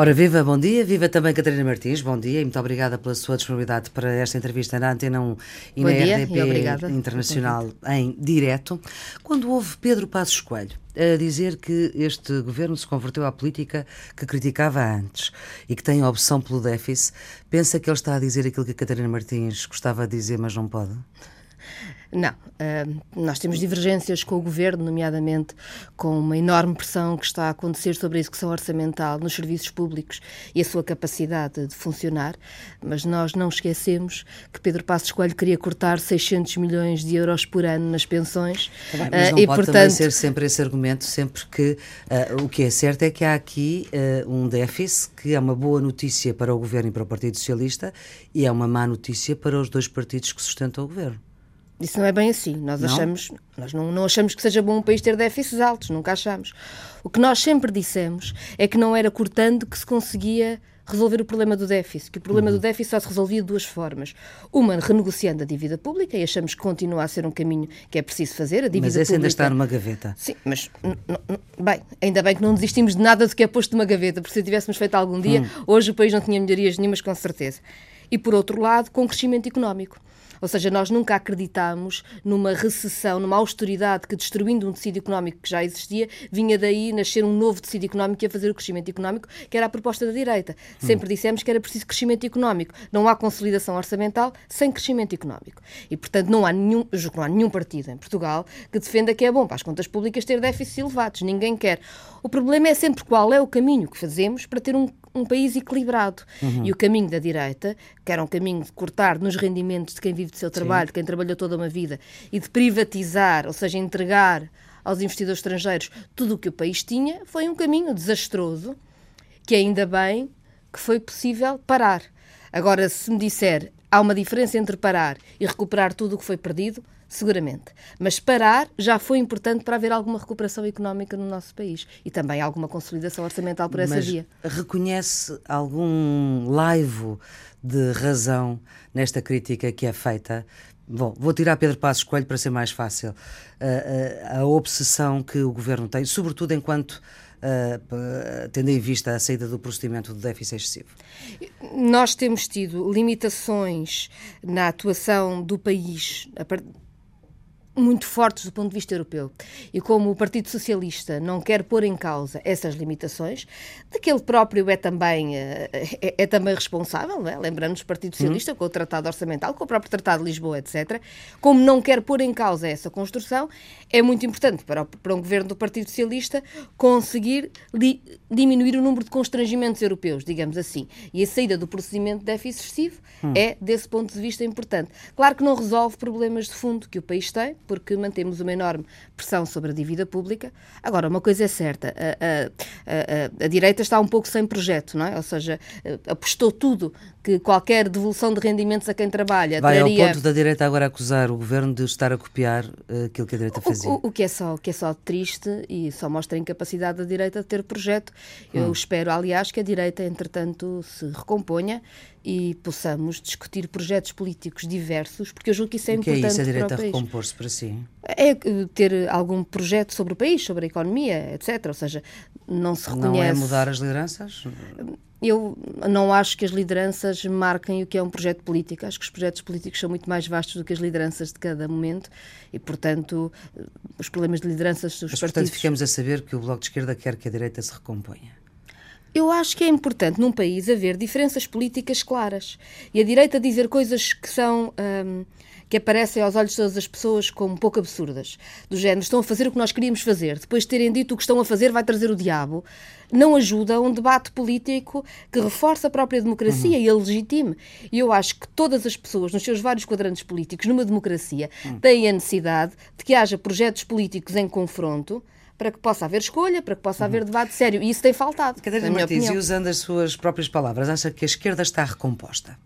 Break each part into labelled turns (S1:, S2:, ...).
S1: Ora, viva, bom dia. Viva também Catarina Martins, bom dia e muito obrigada pela sua disponibilidade para esta entrevista na Antena 1 e
S2: bom
S1: na
S2: dia,
S1: RDP Internacional em direto. Quando houve Pedro Passos Coelho a dizer que este governo se converteu à política que criticava antes e que tem a opção pelo déficit, pensa que ele está a dizer aquilo que a Catarina Martins gostava de dizer, mas não pode?
S2: Não. Uh, nós temos divergências com o governo, nomeadamente com uma enorme pressão que está a acontecer sobre a execução orçamental nos serviços públicos e a sua capacidade de funcionar, mas nós não esquecemos que Pedro Passos Coelho queria cortar 600 milhões de euros por ano nas pensões.
S1: Tá bem, mas não uh, e, pode portanto... ser sempre esse argumento, sempre que uh, o que é certo é que há aqui um déficit que é uma boa notícia para o governo e para o Partido Socialista e é uma má notícia para os dois partidos que sustentam o governo.
S2: Isso não é bem assim. Nós, não? Achamos, nós não, não achamos que seja bom um país ter déficits altos, nunca achamos. O que nós sempre dissemos é que não era cortando que se conseguia resolver o problema do déficit, que o problema uhum. do déficit só se resolvia de duas formas. Uma, renegociando a dívida pública, e achamos que continua a ser um caminho que é preciso fazer. A dívida
S1: mas esse pública... ainda está numa gaveta.
S2: Sim, mas, bem, ainda bem que não desistimos de nada do que é posto numa gaveta, porque se tivéssemos feito algum dia, uhum. hoje o país não tinha melhorias nenhumas, com certeza. E, por outro lado, com crescimento económico. Ou seja, nós nunca acreditámos numa recessão, numa austeridade que, destruindo um tecido económico que já existia, vinha daí nascer um novo tecido económico que ia fazer o crescimento económico, que era a proposta da direita. Sempre hum. dissemos que era preciso crescimento económico. Não há consolidação orçamental sem crescimento económico. E, portanto, não há nenhum, não há nenhum partido em Portugal que defenda que é bom para as contas públicas ter déficits elevados. Ninguém quer. O problema é sempre qual é o caminho que fazemos para ter um um país equilibrado. Uhum. E o caminho da direita, que era um caminho de cortar nos rendimentos de quem vive do seu trabalho, Sim. de quem trabalhou toda uma vida, e de privatizar, ou seja, entregar aos investidores estrangeiros tudo o que o país tinha, foi um caminho desastroso, que ainda bem que foi possível parar. Agora, se me disser há uma diferença entre parar e recuperar tudo o que foi perdido, seguramente. Mas parar já foi importante para haver alguma recuperação económica no nosso país e também alguma consolidação orçamental por essa
S1: Mas
S2: via.
S1: Reconhece algum laivo de razão nesta crítica que é feita? Bom, vou tirar Pedro Passos Coelho para ser mais fácil. A, a, a obsessão que o governo tem, sobretudo enquanto Uh, tendo em vista a saída do procedimento do déficit excessivo?
S2: Nós temos tido limitações na atuação do país muito fortes do ponto de vista europeu. E como o Partido Socialista não quer pôr em causa essas limitações, de que ele próprio é também, eh, é, é também responsável, é? lembrando-nos o Partido Socialista, uhum. com o Tratado Orçamental, com o próprio Tratado de Lisboa, etc., como não quer pôr em causa essa construção, é muito importante para, o, para um governo do Partido Socialista conseguir li, diminuir o número de constrangimentos europeus, digamos assim. E a saída do procedimento de déficit excessivo uhum. é, desse ponto de vista, importante. Claro que não resolve problemas de fundo que o país tem, porque mantemos uma enorme pressão sobre a dívida pública. Agora, uma coisa é certa, a, a, a, a direita está um pouco sem projeto, não é? Ou seja, apostou tudo que qualquer devolução de rendimentos a quem trabalha
S1: Vai traria... ao ponto da direita agora acusar o governo de estar a copiar uh, aquilo que a direita fazia.
S2: O, o, o, que é só, o que é só triste e só mostra a incapacidade da direita de ter projeto. Eu hum. espero, aliás, que a direita, entretanto, se recomponha e possamos discutir projetos políticos diversos, porque eu julgo que isso é
S1: o
S2: que importante.
S1: é isso, a direita recompor-se para si?
S2: É eh, ter algum projeto sobre o país, sobre a economia, etc. Ou seja, não se reconhece. Não
S1: é mudar as lideranças?
S2: Eu não acho que as lideranças marquem o que é um projeto político. Acho que os projetos políticos são muito mais vastos do que as lideranças de cada momento e, portanto, os problemas de lideranças dos
S1: Mas,
S2: partidos...
S1: portanto, ficamos a saber que o Bloco de Esquerda quer que a direita se recomponha.
S2: Eu acho que é importante num país haver diferenças políticas claras e a direita dizer coisas que são hum, que aparecem aos olhos de todas as pessoas como um pouco absurdas, do género estão a fazer o que nós queríamos fazer, depois de terem dito o que estão a fazer vai trazer o diabo, não ajuda a um debate político que reforça a própria democracia uhum. e a legitime. E eu acho que todas as pessoas, nos seus vários quadrantes políticos, numa democracia, uhum. têm a necessidade de que haja projetos políticos em confronto para que possa haver escolha, para que possa haver debate sério. E isso tem faltado.
S1: Catarina Martins, e usando as suas próprias palavras, acha que a esquerda está recomposta?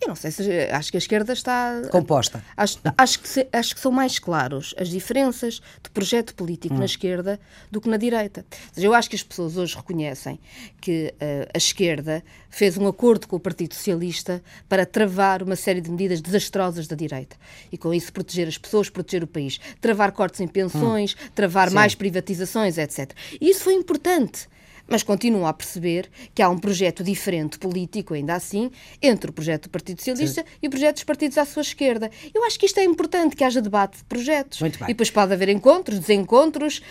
S2: Eu não sei se acho que a esquerda está
S1: composta.
S2: Acho, acho, que, se, acho que são mais claros as diferenças de projeto político hum. na esquerda do que na direita. Seja, eu acho que as pessoas hoje reconhecem que uh, a esquerda fez um acordo com o Partido Socialista para travar uma série de medidas desastrosas da direita e com isso proteger as pessoas, proteger o país, travar cortes em pensões, hum. travar Sim. mais privatizações, etc. E isso foi importante mas continuam a perceber que há um projeto diferente político, ainda assim, entre o projeto do Partido Socialista Sim. e o projeto dos partidos à sua esquerda. Eu acho que isto é importante, que haja debate de projetos.
S1: Muito bem.
S2: E depois pode haver encontros, desencontros,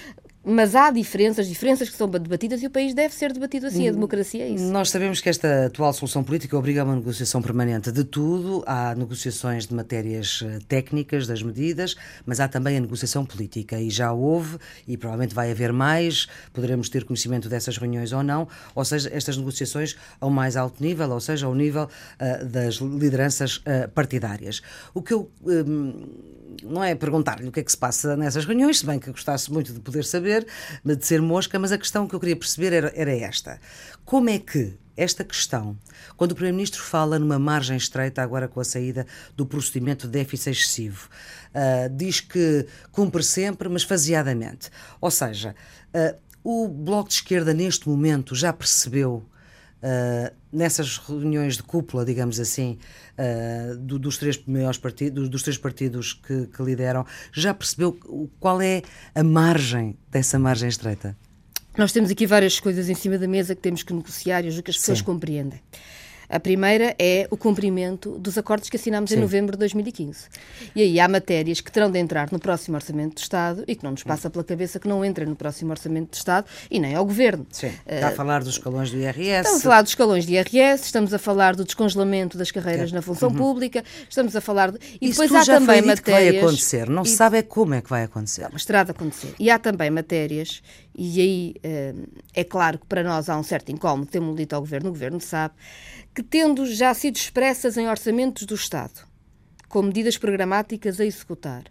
S2: mas há diferenças, diferenças que são debatidas e o país deve ser debatido assim. A hum, democracia é isso.
S1: Nós sabemos que esta atual solução política obriga a uma negociação permanente de tudo. Há negociações de matérias eh, técnicas das medidas, mas há também a negociação política. E já houve, e provavelmente vai haver mais. Poderemos ter conhecimento dessas reuniões ou não. Ou seja, estas negociações ao mais alto nível, ou seja, ao nível uh, das lideranças uh, partidárias. O que eu. Um, não é perguntar-lhe o que é que se passa nessas reuniões, se bem que gostasse muito de poder saber, de ser mosca, mas a questão que eu queria perceber era, era esta. Como é que esta questão, quando o Primeiro-Ministro fala numa margem estreita, agora com a saída do procedimento de déficit excessivo, uh, diz que cumpre sempre, mas faseadamente. Ou seja, uh, o Bloco de Esquerda, neste momento, já percebeu Uh, nessas reuniões de cúpula, digamos assim, uh, do, dos três maiores partidos, dos três partidos que, que, lideram, já percebeu qual é a margem dessa margem estreita?
S2: Nós temos aqui várias coisas em cima da mesa que temos que negociar e que as pessoas Sim. compreendem. A primeira é o cumprimento dos acordos que assinámos Sim. em novembro de 2015. E aí há matérias que terão de entrar no próximo Orçamento de Estado e que não nos passa pela cabeça que não entrem no próximo Orçamento de Estado e nem ao Governo.
S1: Sim. Está a falar dos escalões do IRS.
S2: Estamos a falar dos escalões do IRS, estamos a falar do descongelamento das carreiras é. na função uhum. pública, estamos a falar. De...
S1: E Isso depois há também matérias. que vai acontecer, não se sabe é como é que vai acontecer. Não,
S2: mas terá de acontecer. E há também matérias, e aí eh, é claro que para nós há um certo incómodo, temos dito ao Governo, o Governo sabe que, tendo já sido expressas em orçamentos do Estado, com medidas programáticas a executar,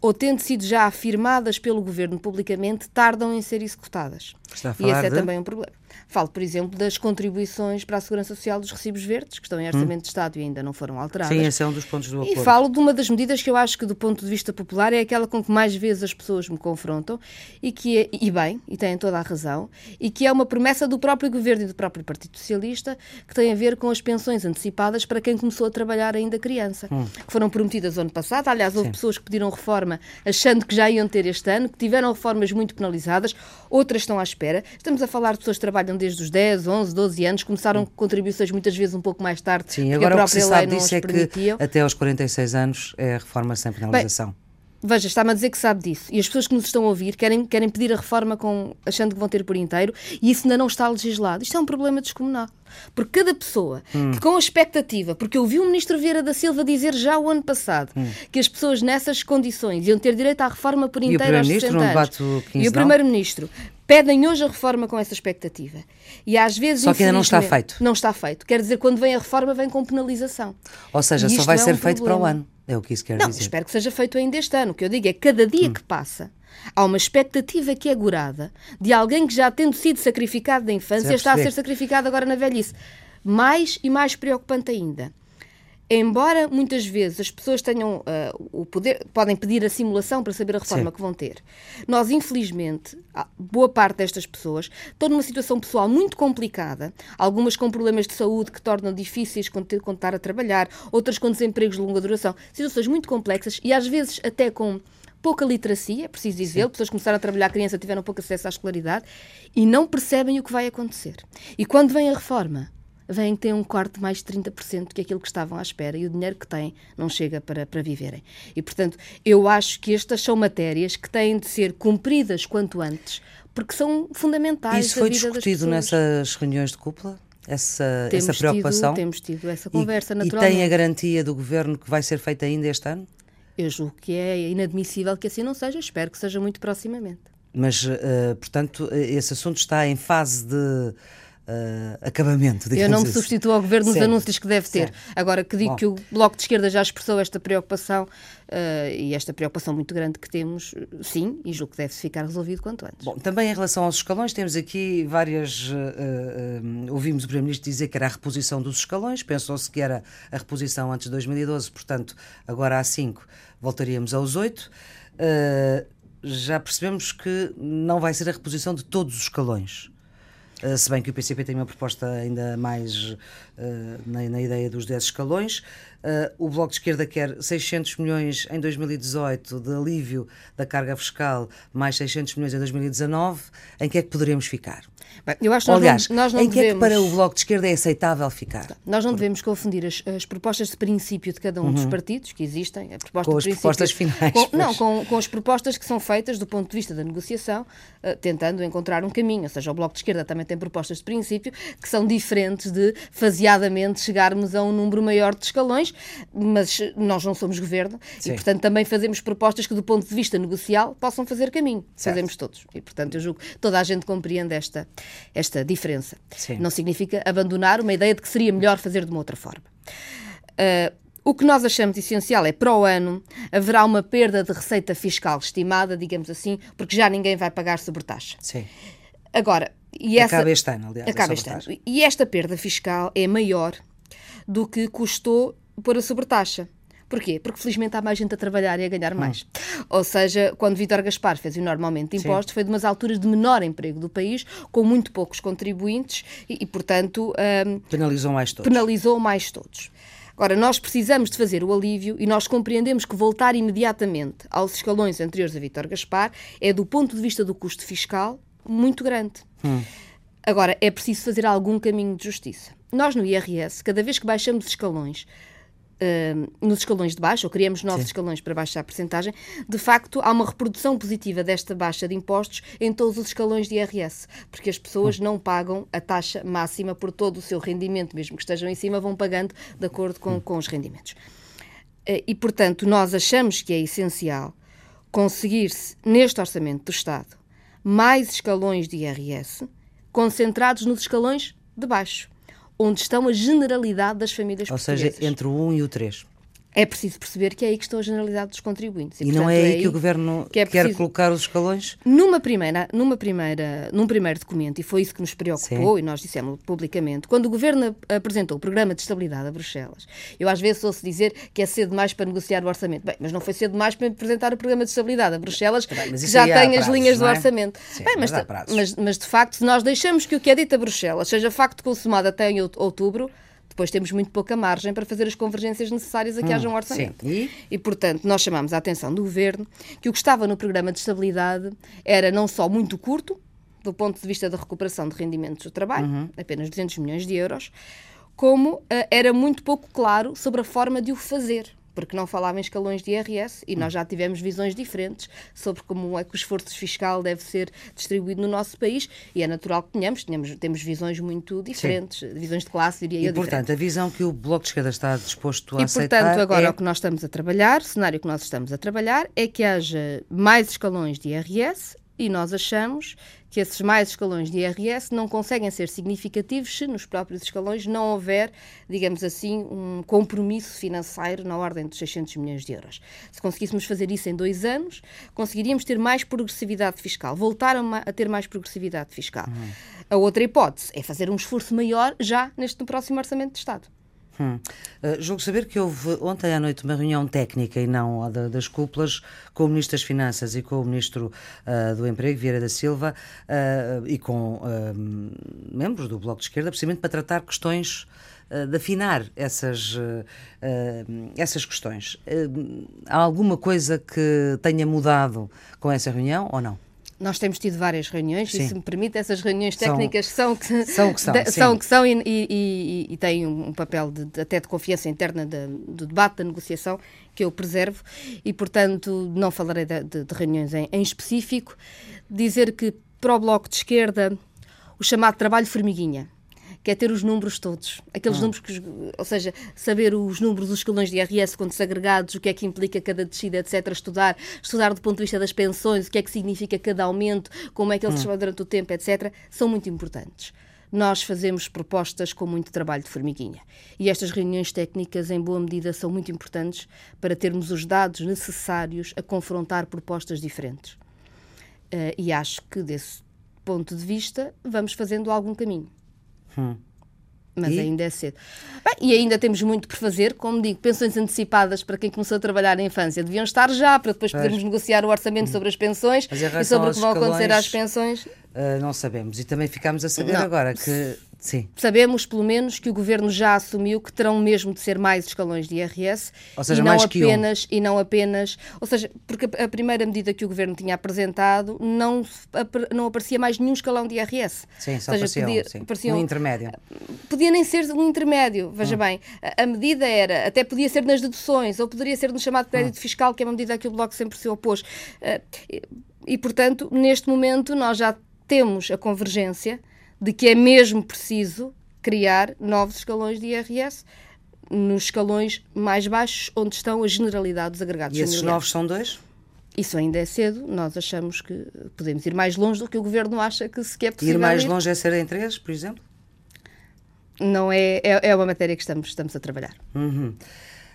S2: ou tendo sido já afirmadas pelo Governo publicamente, tardam em ser executadas.
S1: E
S2: esse é
S1: de...
S2: também um problema. Falo, por exemplo, das contribuições para a Segurança Social dos recibos verdes, que estão em orçamento hum. de Estado e ainda não foram alteradas.
S1: Sim, esse é um dos pontos do acordo.
S2: E falo de uma das medidas que eu acho que, do ponto de vista popular, é aquela com que mais vezes as pessoas me confrontam e que é, e bem, e têm toda a razão, e que é uma promessa do próprio Governo e do próprio Partido Socialista que tem a ver com as pensões antecipadas para quem começou a trabalhar ainda criança, hum. que foram prometidas ano passado. Aliás, houve Sim. pessoas que pediram reforma achando que já iam ter este ano, que tiveram reformas muito penalizadas, outras estão à espera. Estamos a falar de pessoas que trabalham desde os 10, 11, 12 anos, começaram contribuições muitas vezes um pouco mais tarde.
S1: Sim, agora o que se sabe disso é que até aos 46 anos é a reforma sem penalização. Bem,
S2: Veja, está-me a dizer que sabe disso. E as pessoas que nos estão a ouvir querem, querem pedir a reforma com, achando que vão ter por inteiro e isso ainda não está legislado. Isto é um problema descomunal. Porque cada pessoa hum. que, com a expectativa, porque eu vi o Ministro Vieira da Silva dizer já o ano passado hum. que as pessoas nessas condições iam ter direito à reforma por inteiro aos 60 anos. E o Primeiro-Ministro pedem hoje a reforma com essa expectativa. E às vezes.
S1: Só que ainda não está feito.
S2: Não está feito. Quer dizer, quando vem a reforma, vem com penalização.
S1: Ou seja, só vai é ser um feito problema. para o ano. É o que isso quer
S2: não,
S1: dizer.
S2: espero que seja feito ainda este ano. O que eu digo é que cada dia hum. que passa há uma expectativa que é gurada de alguém que já tendo sido sacrificado da infância está a ser sacrificado agora na velhice. Mais e mais preocupante ainda embora muitas vezes as pessoas tenham uh, o poder, podem pedir a simulação para saber a reforma Sim. que vão ter, nós, infelizmente, boa parte destas pessoas estão numa situação pessoal muito complicada, algumas com problemas de saúde que tornam difíceis estar a trabalhar, outras com desempregos de longa duração, situações muito complexas e às vezes até com pouca literacia, é preciso dizer, pessoas começaram a trabalhar, criança tiveram pouco acesso à escolaridade e não percebem o que vai acontecer. E quando vem a reforma, vêm ter um corte de mais de 30% que aquilo que estavam à espera e o dinheiro que têm não chega para, para viverem. E, portanto, eu acho que estas são matérias que têm de ser cumpridas quanto antes, porque são fundamentais.
S1: Isso foi discutido nessas reuniões de cúpula? Essa,
S2: temos
S1: essa preocupação?
S2: Tido, temos tido essa conversa,
S1: e,
S2: naturalmente.
S1: E tem a garantia do Governo que vai ser feita ainda este ano?
S2: Eu julgo que é inadmissível que assim não seja, espero que seja muito proximamente.
S1: Mas, uh, portanto, esse assunto está em fase de Uh, acabamento.
S2: Eu não me
S1: assim.
S2: substituo ao governo nos anúncios que deve ter. Certo. Agora que digo Bom. que o Bloco de Esquerda já expressou esta preocupação uh, e esta preocupação muito grande que temos, sim, e julgo que deve ficar resolvido quanto antes.
S1: Bom, também em relação aos escalões, temos aqui várias. Uh, ouvimos o Primeiro-Ministro dizer que era a reposição dos escalões, pensou-se que era a reposição antes de 2012, portanto, agora há cinco, voltaríamos aos oito. já percebemos que não vai ser a reposição de todos os escalões se bem que o PCP tem uma proposta ainda mais uh, na, na, ideia dos 10 escalões. Uh, o Bloco de Esquerda quer 600 milhões em 2018 de alívio da carga fiscal, mais 600 milhões em 2019. Em que é que poderemos ficar?
S2: Bem, eu acho que Aliás, nós não, nós não
S1: em que
S2: devemos...
S1: é que para o Bloco de Esquerda é aceitável ficar?
S2: Nós não devemos confundir as, as propostas de princípio de cada um uhum. dos partidos que existem.
S1: Proposta com as propostas finais.
S2: Com, não, com, com as propostas que são feitas do ponto de vista da negociação, uh, tentando encontrar um caminho. Ou seja, o Bloco de Esquerda também tem propostas de princípio que são diferentes de faseadamente chegarmos a um número maior de escalões, mas nós não somos governo Sim. e, portanto, também fazemos propostas que, do ponto de vista negocial, possam fazer caminho. Certo. Fazemos todos. E, portanto, eu julgo que toda a gente compreende esta, esta diferença. Sim. Não significa abandonar uma ideia de que seria melhor fazer de uma outra forma. Uh, o que nós achamos essencial é, para o ano, haverá uma perda de receita fiscal estimada, digamos assim, porque já ninguém vai pagar sobretaxa.
S1: Sim.
S2: Agora, e essa...
S1: Acaba este ano, aliás.
S2: Acaba este ano. E esta perda fiscal é maior do que custou por a sobretaxa. Porquê? Porque felizmente há mais gente a trabalhar e a ganhar mais. Hum. Ou seja, quando Vítor Gaspar fez o normalmente de impostos, Sim. foi de umas alturas de menor emprego do país, com muito poucos contribuintes e, e portanto. Um,
S1: penalizou mais todos.
S2: Penalizou mais todos. Agora, nós precisamos de fazer o alívio e nós compreendemos que voltar imediatamente aos escalões anteriores a Vítor Gaspar é, do ponto de vista do custo fiscal, muito grande. Hum. Agora, é preciso fazer algum caminho de justiça. Nós, no IRS, cada vez que baixamos escalões, Uh, nos escalões de baixo, ou criamos novos Sim. escalões para baixar a percentagem, de facto há uma reprodução positiva desta baixa de impostos em todos os escalões de IRS, porque as pessoas hum. não pagam a taxa máxima por todo o seu rendimento, mesmo que estejam em cima, vão pagando de acordo com, hum. com os rendimentos. Uh, e, portanto, nós achamos que é essencial conseguir-se, neste orçamento do Estado, mais escalões de IRS concentrados nos escalões de baixo onde estão a generalidade das famílias
S1: Ou
S2: portuguesas.
S1: Ou seja, entre o 1 e o 3
S2: é preciso perceber que é aí que estão a generalidade dos contribuintes.
S1: E, e portanto, não é aí, é aí que o Governo que é quer colocar os escalões?
S2: Numa primeira, numa primeira, num primeiro documento, e foi isso que nos preocupou, Sim. e nós dissemos publicamente, quando o Governo apresentou o Programa de Estabilidade a Bruxelas, eu às vezes ouço dizer que é cedo demais para negociar o orçamento. Bem, mas não foi cedo demais para apresentar o Programa de Estabilidade a Bruxelas, Bem, que já tem as linhas do é? orçamento.
S1: Sim, Bem,
S2: mas,
S1: mas,
S2: mas, mas, de facto, se nós deixamos que o que é dito a Bruxelas seja facto consumado até em outubro, depois temos muito pouca margem para fazer as convergências necessárias a que hum, haja um orçamento.
S1: E?
S2: e, portanto, nós chamamos a atenção do Governo que o que estava no programa de estabilidade era não só muito curto, do ponto de vista da recuperação de rendimentos do trabalho, uhum. apenas 200 milhões de euros, como uh, era muito pouco claro sobre a forma de o fazer porque não falava em escalões de IRS e nós já tivemos visões diferentes sobre como é que o esforço fiscal deve ser distribuído no nosso país e é natural que tenhamos, tenhamos temos visões muito diferentes, Sim. visões de classe, diria
S1: e,
S2: eu.
S1: E, portanto, a visão que o Bloco de Esquerda está disposto a
S2: e,
S1: aceitar.
S2: E, portanto, agora
S1: é...
S2: o que nós estamos a trabalhar, o cenário que nós estamos a trabalhar, é que haja mais escalões de IRS e nós achamos que esses mais escalões de IRS não conseguem ser significativos se nos próprios escalões não houver, digamos assim, um compromisso financeiro na ordem de 600 milhões de euros. Se conseguíssemos fazer isso em dois anos, conseguiríamos ter mais progressividade fiscal, voltar a, a ter mais progressividade fiscal. Uhum. A outra hipótese é fazer um esforço maior já neste próximo Orçamento de Estado.
S1: Hum. Uh, julgo saber que houve ontem à noite uma reunião técnica e não a da, das cúpulas com o Ministro das Finanças e com o Ministro uh, do Emprego, Vieira da Silva, uh, e com membros do Bloco de Esquerda, precisamente para tratar questões de afinar essas, essas questões. há alguma coisa que tenha mudado com essa reunião ou não?
S2: Nós temos tido várias reuniões sim. e, se me permite, essas reuniões técnicas são,
S1: são que são, que são,
S2: de, são, que são e, e, e, têm um papel de, até de confiança interna de, do debate, da negociação, que eu preservo e, portanto, não falarei de, de reuniões em, em específico. Dizer que para o Bloco de Esquerda, o chamado trabalho formiguinha, que é ter os números todos. Aqueles ah. números que, ou seja, saber os números dos escalões de IRS quando agregados, o que é que implica cada descida, etc. Estudar, estudar do ponto de vista das pensões, o que é que significa cada aumento, como é que ele se chama durante o tempo, etc. São muito importantes nós fazemos propostas com muito trabalho de formiguinha. E estas reuniões técnicas, em boa medida, são muito importantes para termos os dados necessários a confrontar propostas diferentes. Uh, e acho que, desse ponto de vista, vamos fazendo algum caminho.
S1: Hum.
S2: Mas
S1: e?
S2: ainda é cedo. Bem, e ainda temos muito por fazer, como digo, pensões antecipadas para quem começou a trabalhar na infância deviam estar já, para depois podermos pois. negociar o orçamento sobre as pensões e sobre o que vão acontecer às pensões.
S1: Uh, não sabemos. E também ficámos a saber não. agora que Sim.
S2: Sabemos, pelo menos, que o governo já assumiu que terão mesmo de ser mais escalões de IRS
S1: ou seja,
S2: e não
S1: mais
S2: apenas
S1: um.
S2: e não apenas, ou seja, porque a primeira medida que o governo tinha apresentado não não aparecia mais nenhum escalão de IRS.
S1: Sim, só seja, aparecia, um, um, intermédio.
S2: Podia nem ser um intermédio, veja hum. bem. A, a, medida era, até podia ser nas deduções ou poderia ser no chamado crédito hum. fiscal, que é uma medida a que o Bloco sempre se opôs. Uh, e, e, portanto, neste momento nós já temos a convergência de que é mesmo preciso criar novos escalões de IRS nos escalões mais baixos, onde estão a generalidade dos agregados
S1: E esses novos são dois?
S2: Isso ainda é cedo, nós achamos que podemos ir mais longe do que o Governo acha que se quer possível
S1: Ir mais longe é ser em três, por exemplo?
S2: Não é, é, é uma matéria que estamos, estamos a trabalhar.
S1: Uhum.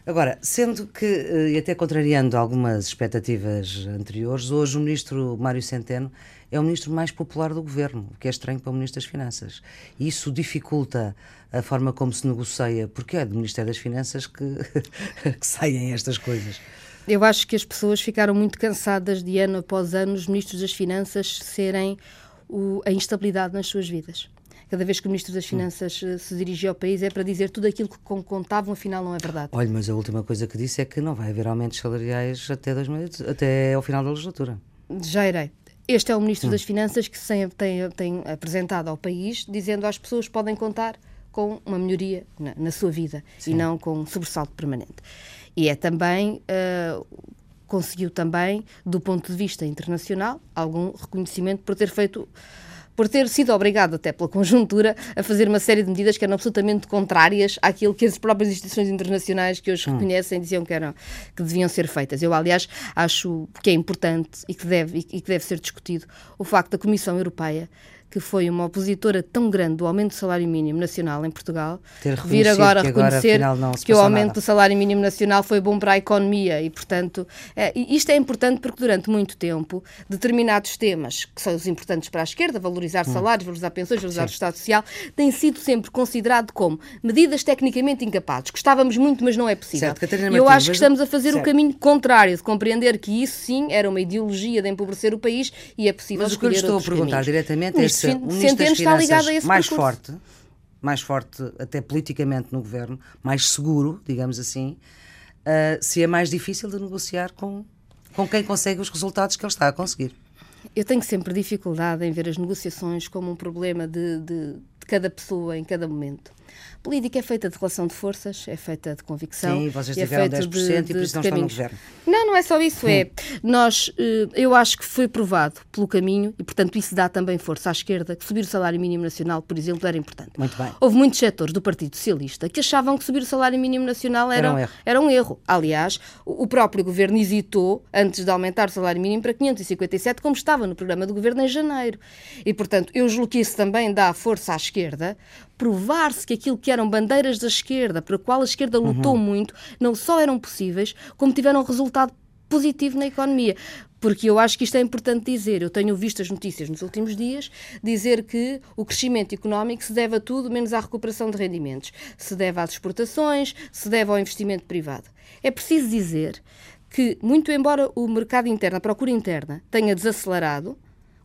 S1: Agora, sendo que, eh, e até contrariando algumas expectativas anteriores, hoje o ministro Mário Centeno é o ministro mais popular do governo, o que é estranho para o ministro das Finanças. E isso dificulta a forma como se negocia, porque é do Ministério das Finanças que, que saem estas coisas.
S2: Eu acho que as pessoas ficaram muito cansadas de ano após ano os ministros das Finanças serem o, a instabilidade nas suas vidas cada vez que o Ministro das Finanças hum. se dirigia ao país é para dizer tudo aquilo que contavam, afinal não é verdade.
S1: Olha, mas a última coisa que disse é que não vai haver aumentos salariais até, 2000, até ao final da legislatura.
S2: Já irei. Este é o Ministro hum. das Finanças que tem, tem, tem, apresentado ao país, dizendo às pessoas que podem contar com uma melhoria na, na sua vida Sim. e não com um sobressalto permanente. E é também. Uh, conseguiu também, do ponto de vista internacional, algum reconhecimento por ter feito por ter sido obrigado, até pela conjuntura, a fazer uma série de medidas que eram absolutamente contrárias àquilo que as próprias instituições internacionais que hoje hum. reconhecem diziam que, eram, que deviam ser feitas. Eu, aliás, acho que é importante e que deve, e que deve ser discutido o facto da Comissão Europeia que foi uma opositora tão grande do aumento do salário mínimo nacional em Portugal, vir agora reconhecer agora, que o aumento nada. do salário mínimo nacional foi bom para a economia e, portanto, é, isto é importante porque durante muito tempo determinados temas, que são os importantes para a esquerda, valorizar hum. salários, valorizar pensões, valorizar Sim. o Estado Social, têm sido sempre considerado como medidas tecnicamente incapazes. Gostávamos muito, mas não é possível.
S1: Certo,
S2: e eu acho que estamos a fazer certo. o caminho contrário, de compreender que isso sim era uma ideologia de empobrecer o país e é possível
S1: Mas o que eu estou a perguntar
S2: caminhos.
S1: diretamente é Centeno está ligado a esse mais percurso. forte, mais forte até politicamente no governo, mais seguro, digamos assim, uh, se é mais difícil de negociar com, com quem consegue os resultados que ele está a conseguir.
S2: Eu tenho sempre dificuldade em ver as negociações como um problema de, de, de cada pessoa em cada momento. Política é feita de relação de forças, é feita de convicção.
S1: Sim, vocês é tiveram é 10% de, e por isso não estão no governo.
S2: Não, não é só isso. É, hum. nós, eh, eu acho que foi provado pelo caminho e, portanto, isso dá também força à esquerda que subir o salário mínimo nacional, por exemplo, era importante.
S1: Muito bem.
S2: Houve muitos setores do Partido Socialista que achavam que subir o salário mínimo nacional era, era, um, erro. era um erro. Aliás, o próprio governo hesitou antes de aumentar o salário mínimo para 557, como estava no programa do governo em janeiro. E, portanto, eu julgo que isso também dá força à esquerda, provar-se que aquilo que eram bandeiras da esquerda, para a qual a esquerda lutou uhum. muito, não só eram possíveis, como tiveram um resultado positivo na economia. Porque eu acho que isto é importante dizer. Eu tenho visto as notícias nos últimos dias dizer que o crescimento económico se deve a tudo menos à recuperação de rendimentos. Se deve às exportações, se deve ao investimento privado. É preciso dizer que, muito embora o mercado interno, a procura interna, tenha desacelerado,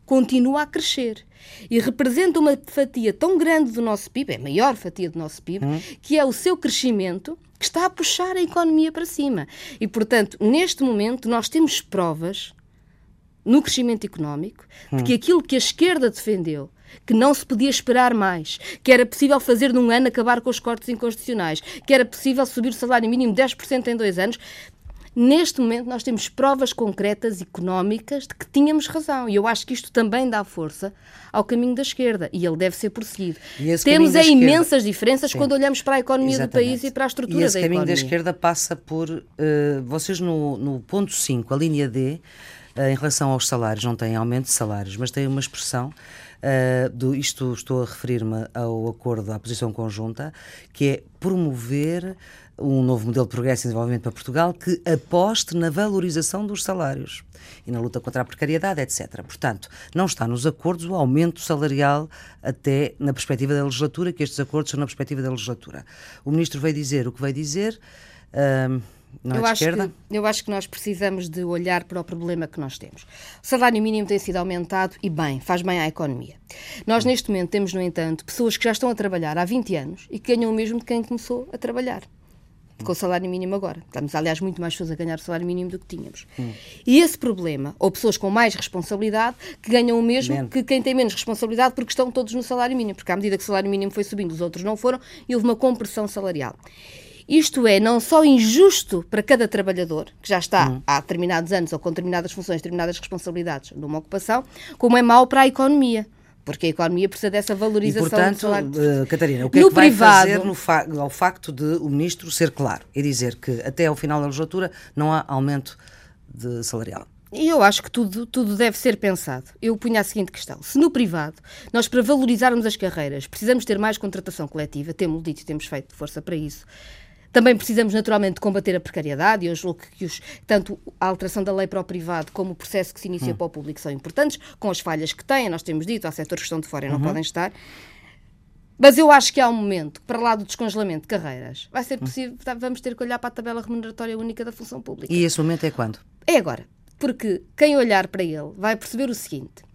S2: continua a crescer e representa uma fatia tão grande do nosso PIB, é a maior fatia do nosso PIB, hum. que é o seu crescimento que está a puxar a economia para cima. E, portanto, neste momento, nós temos provas no crescimento económico hum. de que aquilo que a esquerda defendeu que não se podia esperar mais, que era possível fazer num ano acabar com os cortes inconstitucionais, que era possível subir o salário mínimo 10% em dois anos, Neste momento, nós temos provas concretas económicas de que tínhamos razão. E eu acho que isto também dá força ao caminho da esquerda e ele deve ser prosseguido. Temos é imensas diferenças Sim. quando olhamos para a economia Exatamente. do país e para a estrutura da economia.
S1: E esse caminho da esquerda passa por. Uh, vocês, no, no ponto 5, a linha D, uh, em relação aos salários, não têm aumento de salários, mas têm uma expressão uh, do, isto estou a referir-me ao acordo, à posição conjunta, que é promover um novo modelo de progresso e desenvolvimento para Portugal que aposte na valorização dos salários e na luta contra a precariedade, etc. Portanto, não está nos acordos o aumento salarial até na perspectiva da legislatura, que estes acordos são na perspectiva da legislatura. O ministro veio dizer o que veio dizer. Uh, não é eu,
S2: acho que, eu acho que nós precisamos de olhar para o problema que nós temos. O salário mínimo tem sido aumentado e bem, faz bem à economia. Nós, neste momento, temos, no entanto, pessoas que já estão a trabalhar há 20 anos e que ganham o mesmo de quem começou a trabalhar com o salário mínimo agora. Estamos, aliás, muito mais pessoas a ganhar o salário mínimo do que tínhamos. Hum. E esse problema, ou pessoas com mais responsabilidade, que ganham o mesmo menos. que quem tem menos responsabilidade porque estão todos no salário mínimo, porque à medida que o salário mínimo foi subindo, os outros não foram, e houve uma compressão salarial. Isto é não só injusto para cada trabalhador, que já está hum. há determinados anos ou com determinadas funções, determinadas responsabilidades numa ocupação, como é mau para a economia. Porque a economia precisa dessa valorização
S1: e, portanto. Uh, Catarina, o que no é que vai privado, fazer no fa ao facto de o ministro ser claro e dizer que até ao final da legislatura não há aumento de salarial?
S2: Eu acho que tudo, tudo deve ser pensado. Eu punho a seguinte questão: se no privado nós, para valorizarmos as carreiras, precisamos ter mais contratação coletiva, temos dito e temos feito força para isso, também precisamos, naturalmente, de combater a precariedade e eu julgo que os, tanto a alteração da lei para o privado como o processo que se inicia hum. para o público são importantes, com as falhas que têm, nós temos dito, há setores que estão de fora e não uhum. podem estar. Mas eu acho que há um momento para lá do descongelamento de carreiras, vai ser hum. possível, vamos ter que olhar para a tabela remuneratória única da função pública.
S1: E esse momento é quando?
S2: É agora. Porque quem olhar para ele vai perceber o seguinte: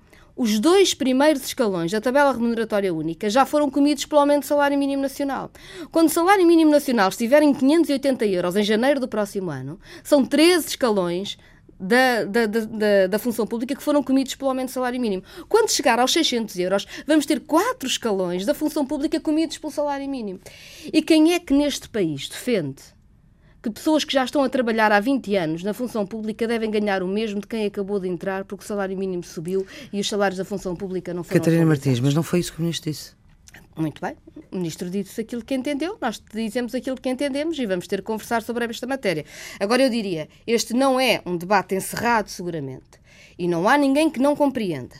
S2: os dois primeiros escalões da tabela remuneratória única já foram comidos pelo aumento do salário mínimo nacional. Quando o salário mínimo nacional estiver em 580 euros em janeiro do próximo ano, são 13 escalões da, da, da, da, função pública que foram comidos pelo aumento do salário mínimo. Quando chegar aos 600 euros, vamos ter quatro escalões da função pública comidos pelo salário mínimo. E quem é que neste país defende que pessoas que já estão a trabalhar há 20 anos na função pública devem ganhar o mesmo de quem acabou de entrar porque o salário mínimo subiu e os salários da função pública não foram
S1: Catarina Martins, mas não foi isso que o Ministro disse?
S2: Muito bem, o Ministro disse aquilo que entendeu, nós dizemos aquilo que entendemos e vamos ter que conversar sobre esta matéria. Agora, eu diria, este não é um debate encerrado, seguramente, e não há ninguém que não compreenda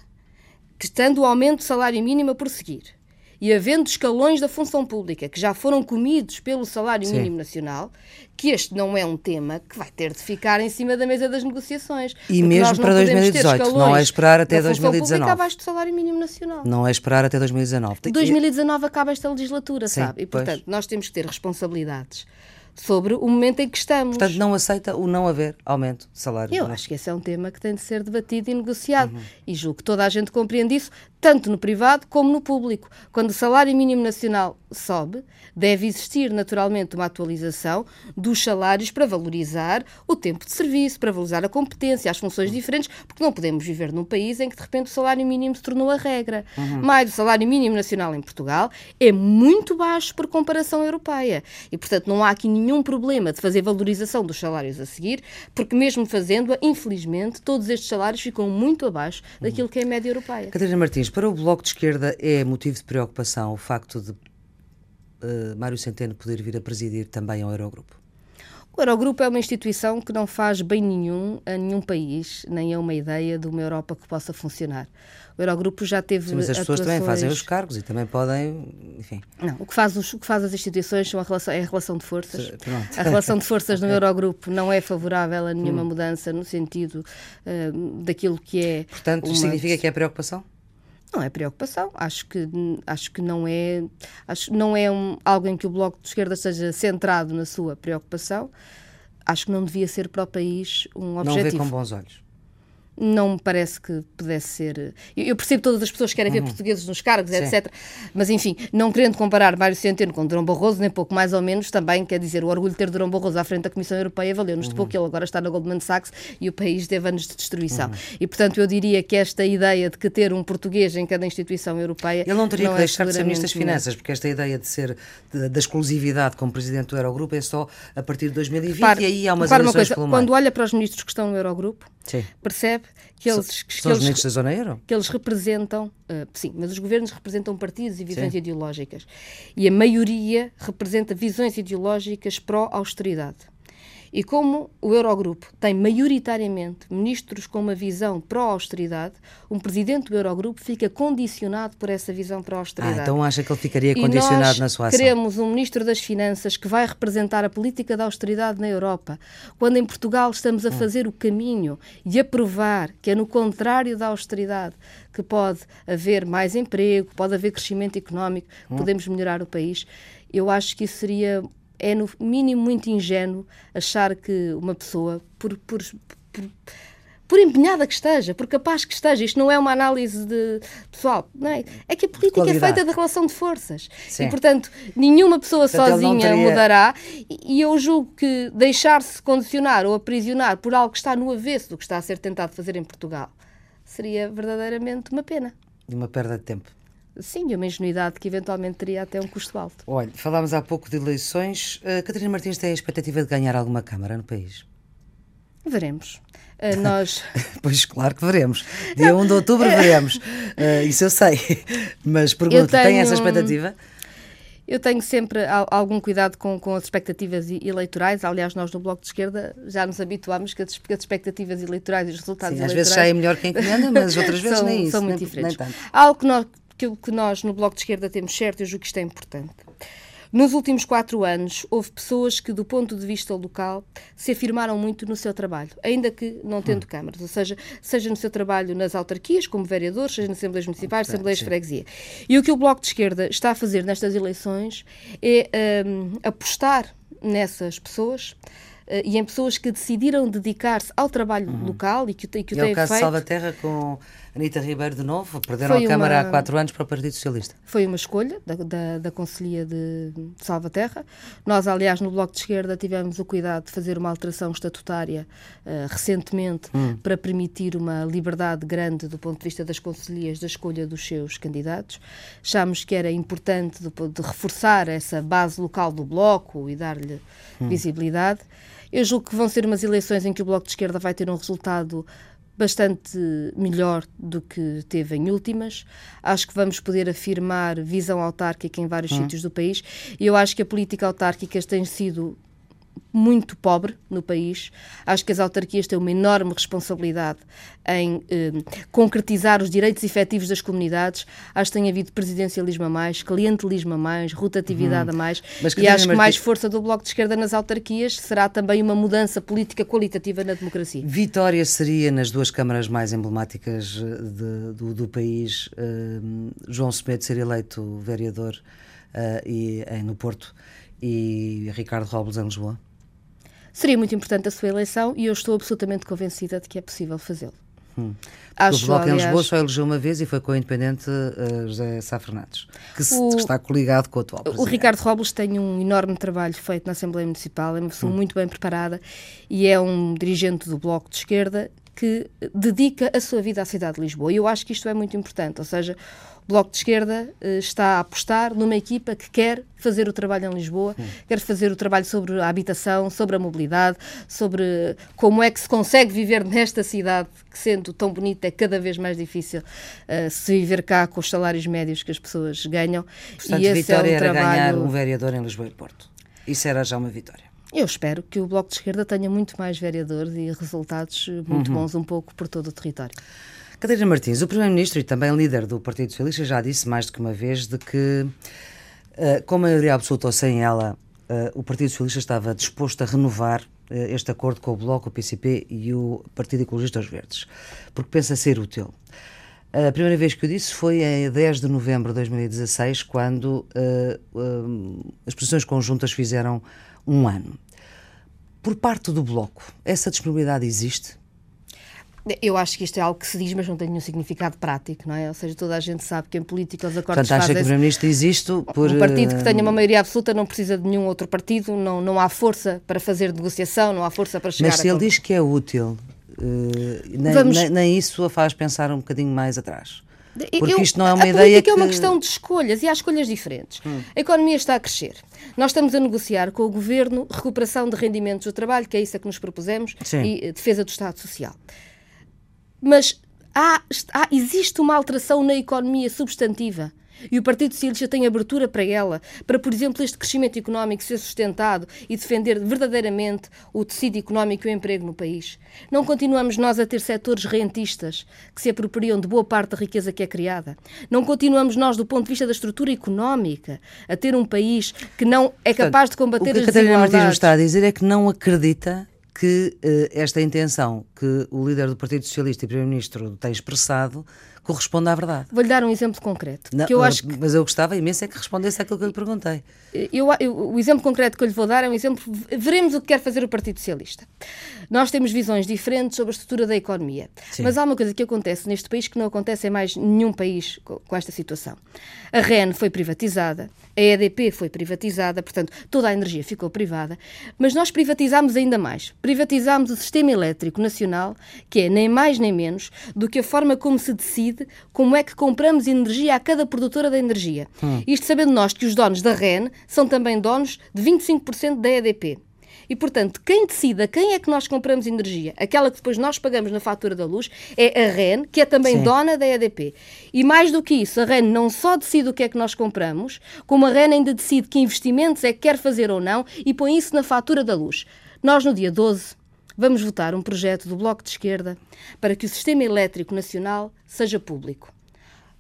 S2: que, estando o aumento do salário mínimo a prosseguir, e havendo escalões da função pública que já foram comidos pelo salário Sim. mínimo nacional, que este não é um tema que vai ter de ficar em cima da mesa das negociações.
S1: E mesmo para 2018, não é esperar até 2019.
S2: abaixo do salário mínimo nacional.
S1: Não é esperar até 2019.
S2: 2019 acaba esta legislatura, Sim, sabe? E, portanto, pois. nós temos que ter responsabilidades sobre o momento em que estamos.
S1: Portanto, não aceita o não haver aumento de salário.
S2: Eu acho que esse é um tema que tem de ser debatido e negociado. Uhum. E julgo que toda a gente compreende isso, tanto no privado como no público. Quando o salário mínimo nacional sobe, deve existir naturalmente uma atualização dos salários para valorizar o tempo de serviço, para valorizar a competência, as funções diferentes, porque não podemos viver num país em que de repente o salário mínimo se tornou a regra. Uhum. Mas o salário mínimo nacional em Portugal é muito baixo por comparação europeia. E, portanto, não há aqui nenhum problema de fazer valorização dos salários a seguir, porque mesmo fazendo-a, infelizmente, todos estes salários ficam muito abaixo daquilo que é a média europeia.
S1: Catarina Martins, para o Bloco de Esquerda é motivo de preocupação o facto de uh, Mário Centeno poder vir a presidir também ao Eurogrupo?
S2: O Eurogrupo é uma instituição que não faz bem nenhum a nenhum país, nem é uma ideia de uma Europa que possa funcionar. O Eurogrupo já teve.
S1: Sim, mas as pessoas também fazem os cargos e também podem. Enfim.
S2: Não, o que faz, os, o que faz as instituições são a relação, é a relação de forças. A relação de forças no Eurogrupo não é favorável a nenhuma hum. mudança no sentido uh, daquilo que é.
S1: Portanto, uma... significa que é preocupação?
S2: Não é preocupação. Acho que, acho que não é, acho, não é um, algo em que o Bloco de Esquerda esteja centrado na sua preocupação. Acho que não devia ser para o país um objetivo.
S1: Não vê com bons olhos
S2: não me parece que pudesse ser. Eu percebo todas as pessoas que querem ver uhum. portugueses nos cargos, Sim. etc. Mas, enfim, não querendo comparar Mário Centeno com Durão Barroso, nem pouco mais ou menos, também quer dizer, o orgulho de ter Durão Barroso à frente da Comissão Europeia valeu-nos uhum. de pouco, ele agora está na Goldman Sachs e o país teve anos de destruição. Uhum. E, portanto, eu diria que esta ideia de que ter um português em cada instituição europeia.
S1: Ele não teria não que é deixar de ser Ministro das Finanças, porque esta ideia de ser da exclusividade como Presidente do Eurogrupo é só a partir de 2020 repare, e aí há umas eleições uma coisa,
S2: Quando olha para os ministros que estão no Eurogrupo, Sim. percebe que eles,
S1: que, São
S2: que
S1: os eles, da zona euro?
S2: Que eles representam, uh, sim, mas os governos representam partidos e visões sim. ideológicas. E a maioria representa visões ideológicas pró-austeridade. E como o Eurogrupo tem maioritariamente ministros com uma visão pró-austeridade, um presidente do Eurogrupo fica condicionado por essa visão pró-austeridade.
S1: Ah, então acha que ele ficaria condicionado na sua ação?
S2: queremos um ministro das Finanças que vai representar a política da austeridade na Europa, quando em Portugal estamos a hum. fazer o caminho e a provar que é no contrário da austeridade que pode haver mais emprego, pode haver crescimento económico, hum. podemos melhorar o país. Eu acho que isso seria é no mínimo muito ingênuo achar que uma pessoa, por, por, por, por empenhada que esteja, por capaz que esteja, isto não é uma análise de pessoal, não é? É que a política é feita de relação de forças. Sim. E, portanto, nenhuma pessoa portanto, sozinha teria... mudará. E eu julgo que deixar-se condicionar ou aprisionar por algo que está no avesso do que está a ser tentado fazer em Portugal seria verdadeiramente uma pena.
S1: E uma perda de tempo.
S2: Sim, uma ingenuidade que eventualmente teria até um custo alto.
S1: Olha, falámos há pouco de eleições. Uh, Catarina Martins tem a expectativa de ganhar alguma Câmara no país?
S2: Veremos. Uh, nós...
S1: pois, claro que veremos. Dia 1 de outubro veremos. Uh, isso eu sei. Mas pergunto, tenho... tem essa expectativa?
S2: Eu tenho sempre algum cuidado com, com as expectativas eleitorais. Aliás, nós no Bloco de Esquerda já nos habituámos que as, expectativas eleitorais e os resultados Sim, eleitorais...
S1: Às vezes sai melhor quem encomenda, mas outras vezes
S2: são,
S1: nem isso.
S2: São muito nem, diferentes. Nem Algo que nós, aquilo que nós no Bloco de Esquerda temos certo, eu julgo que isto é importante. Nos últimos quatro anos, houve pessoas que, do ponto de vista local, se afirmaram muito no seu trabalho, ainda que não tendo hum. câmaras, ou seja, seja no seu trabalho nas autarquias, como vereadores, seja nas Assembleias Municipais, okay, Assembleias de Freguesia. E o que o Bloco de Esquerda está a fazer nestas eleições é um, apostar nessas pessoas e em pessoas que decidiram dedicar-se ao trabalho uhum. local e que, e que
S1: o
S2: e têm
S1: é o caso
S2: feito.
S1: Salvaterra com Anitta Ribeiro de novo, perderam foi a Câmara uma, há quatro anos para o Partido Socialista.
S2: Foi uma escolha da, da, da Conselhia de, de Salvaterra. Nós, aliás, no Bloco de Esquerda tivemos o cuidado de fazer uma alteração estatutária uh, recentemente hum. para permitir uma liberdade grande do ponto de vista das conselhias da escolha dos seus candidatos. Achámos que era importante de, de reforçar essa base local do Bloco e dar-lhe hum. visibilidade. Eu julgo que vão ser umas eleições em que o Bloco de Esquerda vai ter um resultado bastante melhor do que teve em últimas. Acho que vamos poder afirmar visão autárquica em vários hum. sítios do país. E eu acho que a política autárquica tem sido muito pobre no país. Acho que as autarquias têm uma enorme responsabilidade em eh, concretizar os direitos efetivos das comunidades. Acho que tem havido presidencialismo a mais, clientelismo a mais, rotatividade hum. a mais. Mas, e acho que mais força do Bloco de Esquerda nas autarquias será também uma mudança política qualitativa na democracia.
S1: Vitória seria nas duas câmaras mais emblemáticas eh, de, do, do, país. Uh, João Semedo ser eleito vereador uh, e, no Porto e Ricardo Robles em Lisboa?
S2: Seria muito importante a sua eleição e eu estou absolutamente convencida de que é possível fazê-lo.
S1: Hum. Acho, o Bloco aliás, em Lisboa só elegeu uma vez e foi com o independente uh, José Sá Fernandes, que, se, que, está coligado com o atual presidente.
S2: O Ricardo Robles tem um enorme trabalho feito na Assembleia Municipal, é uma pessoa hum. muito bem preparada e é um dirigente do Bloco de Esquerda que dedica a sua vida à cidade de Lisboa. E eu acho que isto é muito importante, ou seja, Bloco de Esquerda uh, está a apostar numa equipa que quer fazer o trabalho em Lisboa, hum. quer fazer o trabalho sobre a habitação, sobre a mobilidade, sobre como é que se consegue viver nesta cidade que, sendo tão bonita, é cada vez mais difícil uh, se viver cá com os salários médios que as pessoas ganham.
S1: Portanto, e esse vitória é um era trabalho... ganhar um vereador em Lisboa e Porto. Isso era já uma vitória.
S2: Eu espero que o Bloco de Esquerda tenha muito mais vereadores e resultados muito uhum. bons um pouco por todo o território.
S1: Catarina Martins, o Primeiro-Ministro e também líder do Partido Socialista, já disse mais do que uma vez de que, uh, com maioria absoluta ou sem ela, uh, o Partido Socialista estava disposto a renovar uh, este acordo com o Bloco, o PCP e o Partido Ecologista dos Verdes, porque pensa ser útil. A primeira vez que eu disse foi em 10 de novembro de 2016, quando as posições conjuntas fizeram um ano. Por parte do Bloco, essa disponibilidade existe?
S2: Eu acho que isto é algo que se diz, mas não tem nenhum significado prático, não é? Ou seja, toda a gente sabe que em política os acordos
S1: Portanto, acha que o Primeiro-Ministro existe por...
S2: Um partido que tenha uma maioria absoluta não precisa de nenhum outro partido, não, não há força para fazer negociação, não há força para chegar
S1: Mas se ele diz que é útil, uh, nem, Vamos... nem, nem, isso a faz pensar um bocadinho mais atrás? Porque eu, isto não é uma
S2: a
S1: ideia
S2: que... é uma questão de escolhas e há escolhas diferentes. Hum. A economia está a crescer. Nós estamos a negociar com o Governo recuperação de rendimentos do trabalho, que é isso a que nos propusemos, Sim. e eh, defesa do Estado Social. Mas há, há, existe uma alteração na economia substantiva. E o Partido Socialista tem abertura para ela, para, por exemplo, este crescimento económico ser sustentado e defender verdadeiramente o tecido económico e o emprego no país. Não continuamos nós a ter setores rentistas que se apropriam de boa parte da riqueza que é criada. Não continuamos nós, do ponto de vista da estrutura económica, a ter um país que não é capaz de combater
S1: as desigualdades. O que a Catarina Martins está a dizer é que não acredita que uh, esta intenção que o líder do Partido Socialista e Primeiro-Ministro tem expressado corresponde à verdade.
S2: Vou-lhe dar um exemplo concreto.
S1: Não,
S2: que eu acho que...
S1: Mas eu gostava imenso é que respondesse àquilo que eu lhe perguntei.
S2: Eu, eu, o exemplo concreto que eu lhe vou dar é um exemplo. Veremos o que quer fazer o Partido Socialista. Nós temos visões diferentes sobre a estrutura da economia. Sim. Mas há uma coisa que acontece neste país que não acontece em mais nenhum país com esta situação. A REN foi privatizada, a EDP foi privatizada, portanto, toda a energia ficou privada, mas nós privatizámos ainda mais. Privatizámos o sistema elétrico nacional, que é nem mais nem menos do que a forma como se decide como é que compramos energia a cada produtora da energia. Hum. Isto sabendo nós que os donos da REN são também donos de 25% da EDP. E, portanto, quem decide a quem é que nós compramos energia, aquela que depois nós pagamos na fatura da luz, é a REN, que é também Sim. dona da EDP. E mais do que isso, a REN não só decide o que é que nós compramos, como a REN ainda decide que investimentos é que quer fazer ou não e põe isso na fatura da luz. Nós, no dia 12, vamos votar um projeto do Bloco de Esquerda para que o sistema elétrico nacional seja público.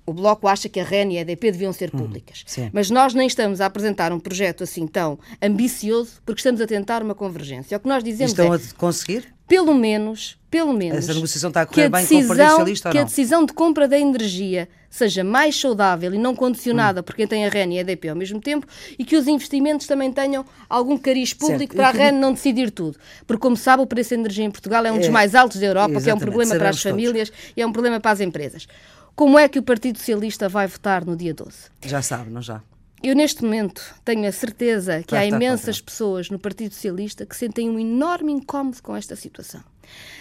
S2: O Bloco acha que a REN e a EDP deviam ser hum, públicas. Hum, mas nós nem estamos a apresentar um projeto assim tão ambicioso porque estamos a tentar uma convergência. O que nós dizemos
S1: estão
S2: é,
S1: a conseguir?
S2: Pelo menos, pelo menos...
S1: Essa negociação está a correr bem decisão, com o Partido Socialista
S2: Que a decisão de compra da energia seja mais saudável e não condicionada hum. por quem tem a REN e a EDP ao mesmo tempo e que os investimentos também tenham algum cariz público certo. para a REN não decidir tudo. Porque, como sabe, o preço da energia em Portugal é um dos é, mais altos da Europa, que é um problema para as famílias todos. e é um problema para as empresas. Como é que o Partido Socialista vai votar no dia 12?
S1: Já sabe, não já?
S2: Eu, neste momento, tenho a certeza que há imensas pessoas no Partido Socialista que sentem um enorme incómodo com esta situação.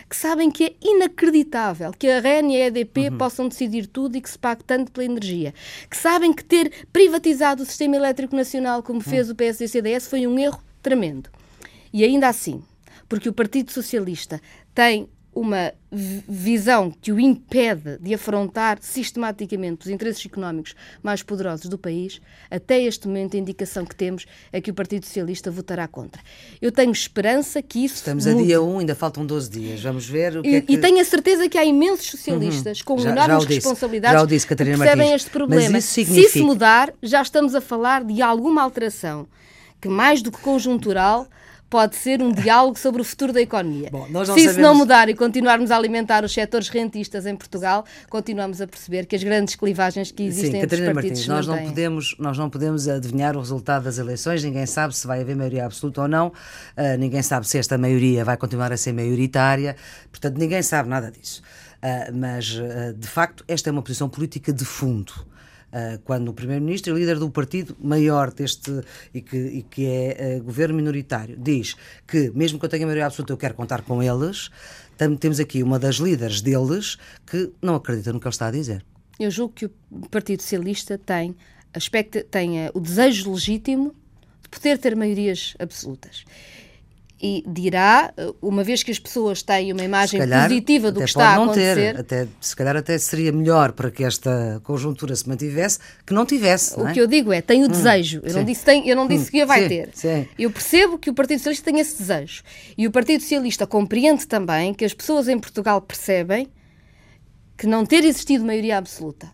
S2: Que sabem que é inacreditável que a REN e a EDP uhum. possam decidir tudo e que se pague tanto pela energia. Que sabem que ter privatizado o sistema elétrico nacional, como fez uhum. o PSD e o CDS, foi um erro tremendo. E ainda assim, porque o Partido Socialista tem uma visão que o impede de afrontar sistematicamente os interesses económicos mais poderosos do país, até este momento a indicação que temos é que o Partido Socialista votará contra. Eu tenho esperança que isso
S1: Estamos mude. a dia 1, ainda faltam 12 dias. Vamos ver o que
S2: e,
S1: é que...
S2: E tenho a certeza que há imensos socialistas uhum. com já, enormes já responsabilidades
S1: já disse, que percebem
S2: Martins. este problema. Significa... Se isso mudar, já estamos a falar de alguma alteração que, mais do que conjuntural, pode ser um diálogo sobre o futuro da economia. Bom, Se sabemos... isso não mudar e continuarmos a alimentar os setores rentistas em Portugal, continuamos a perceber que as grandes clivagens que existem Sim, entre Catarina os partidos
S1: Martins, nós não, podemos nós não podemos adivinhar o resultado das eleições, ninguém sabe se vai haver maioria absoluta ou não, uh, ninguém sabe se esta maioria vai continuar a ser maioritária, portanto ninguém sabe nada disso. Uh, mas, uh, de facto, esta é uma posição política de fundo. Uh, quando o Primeiro-Ministro, líder do partido maior deste e que, e que é uh, governo minoritário, diz que, mesmo que eu tenha maioria absoluta, eu quero contar com eles, temos aqui uma das líderes deles que não acredita no que ele está a dizer.
S2: Eu julgo que o Partido Socialista tem, aspecto, tem uh, o desejo legítimo de poder ter maiorias absolutas e dirá, uma vez que as pessoas têm uma imagem calhar, positiva do que está a acontecer.
S1: Ter, até, se calhar até seria melhor para que esta conjuntura se mantivesse que não tivesse.
S2: O
S1: é?
S2: que eu digo é, tem o hum, desejo. Eu não disse, tem, eu não disse hum, que vai sim, ter. Sim. Eu percebo que o Partido Socialista tem esse desejo. E o Partido Socialista compreende também que as pessoas em Portugal percebem que não ter existido maioria absoluta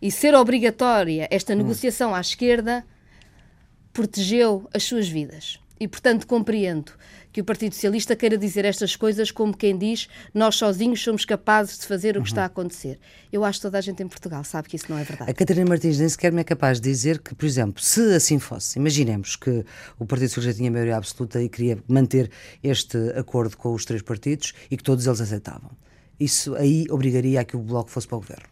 S2: e ser obrigatória esta hum. negociação à esquerda protegeu as suas vidas. E, portanto, compreendo que o Partido Socialista queira dizer estas coisas como quem diz nós sozinhos somos capazes de fazer o que uhum. está a acontecer. Eu acho que toda a gente em Portugal sabe que isso não é verdade.
S1: A Catarina Martins nem sequer me é capaz de dizer que, por exemplo, se assim fosse, imaginemos que o Partido Socialista tinha maioria absoluta e queria manter este acordo com os três partidos e que todos eles aceitavam. Isso aí obrigaria a que o Bloco fosse para o governo.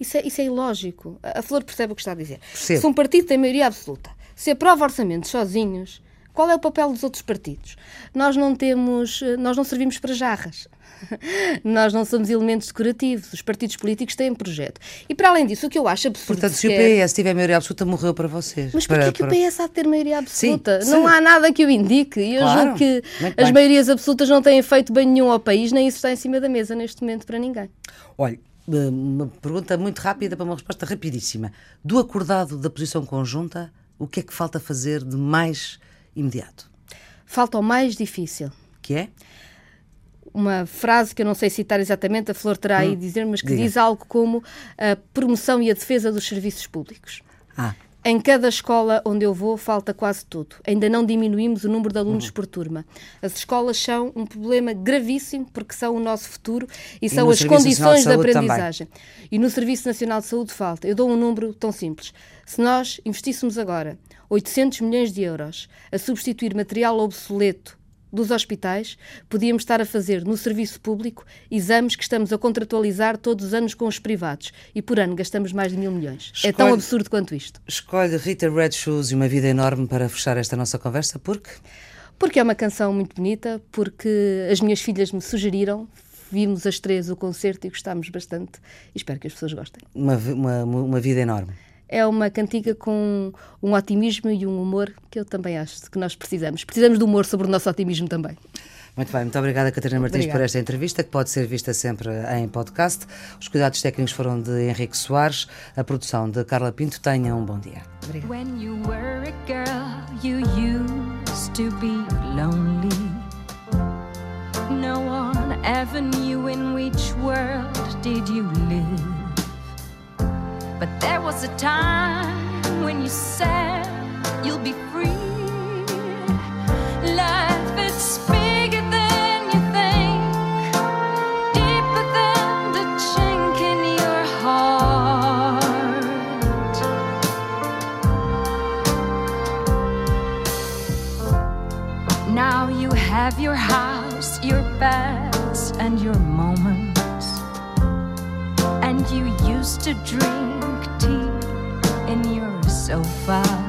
S2: Isso é, isso é ilógico. A Flor percebe o que está a dizer.
S1: Percebo.
S2: Se um partido tem maioria absoluta se aprova orçamentos sozinhos, qual é o papel dos outros partidos? Nós não temos, nós não servimos para jarras. Nós não somos elementos decorativos. Os partidos políticos têm um projeto. E para além disso, o que eu acho absurdo.
S1: Portanto, se o PS tiver maioria absoluta, morreu para vocês.
S2: Mas
S1: porquê
S2: para, que para... o PS há de ter maioria absoluta? Sim, não sim. há nada que o indique. E eu claro, julgo que as maiorias absolutas não têm feito bem nenhum ao país, nem isso está em cima da mesa neste momento para ninguém.
S1: Olha, uma pergunta muito rápida para uma resposta rapidíssima. Do acordado da posição conjunta, o que é que falta fazer de mais imediato?
S2: Falta o mais difícil.
S1: Que é?
S2: Uma frase que eu não sei citar exatamente, a Flor terá hum, aí dizer, mas que diga. diz algo como a promoção e a defesa dos serviços públicos.
S1: Ah.
S2: Em cada escola onde eu vou, falta quase tudo. Ainda não diminuímos o número de alunos uhum. por turma. As escolas são um problema gravíssimo porque são o nosso futuro e, e são as condições de, de aprendizagem. Também. E no Serviço Nacional de Saúde falta. Eu dou um número tão simples. Se nós investíssemos agora 800 milhões de euros a substituir material obsoleto dos hospitais, podíamos estar a fazer no serviço público exames que estamos a contratualizar todos os anos com os privados e por ano gastamos mais de mil milhões. Escolhe, é tão absurdo quanto isto.
S1: Escolhe Rita Red Shoes e uma vida enorme para fechar esta nossa conversa, porque?
S2: Porque é uma canção muito bonita, porque as minhas filhas me sugeriram, vimos as três o concerto e gostámos bastante e espero que as pessoas gostem.
S1: Uma, uma, uma vida enorme
S2: é uma cantiga com um otimismo e um humor que eu também acho que nós precisamos. Precisamos de humor sobre o nosso otimismo também.
S1: Muito bem, muito obrigada, Catarina Martins, obrigada. por esta entrevista, que pode ser vista sempre em podcast. Os cuidados técnicos foram de Henrique Soares, a produção de Carla Pinto. Tenha um bom dia. Obrigada. ever knew in which world did you live. But there was a time when you said you'll be free. Life is bigger than you think, deeper than the chink in your heart. Now you have your house, your beds, and your moments, and you used to dream so far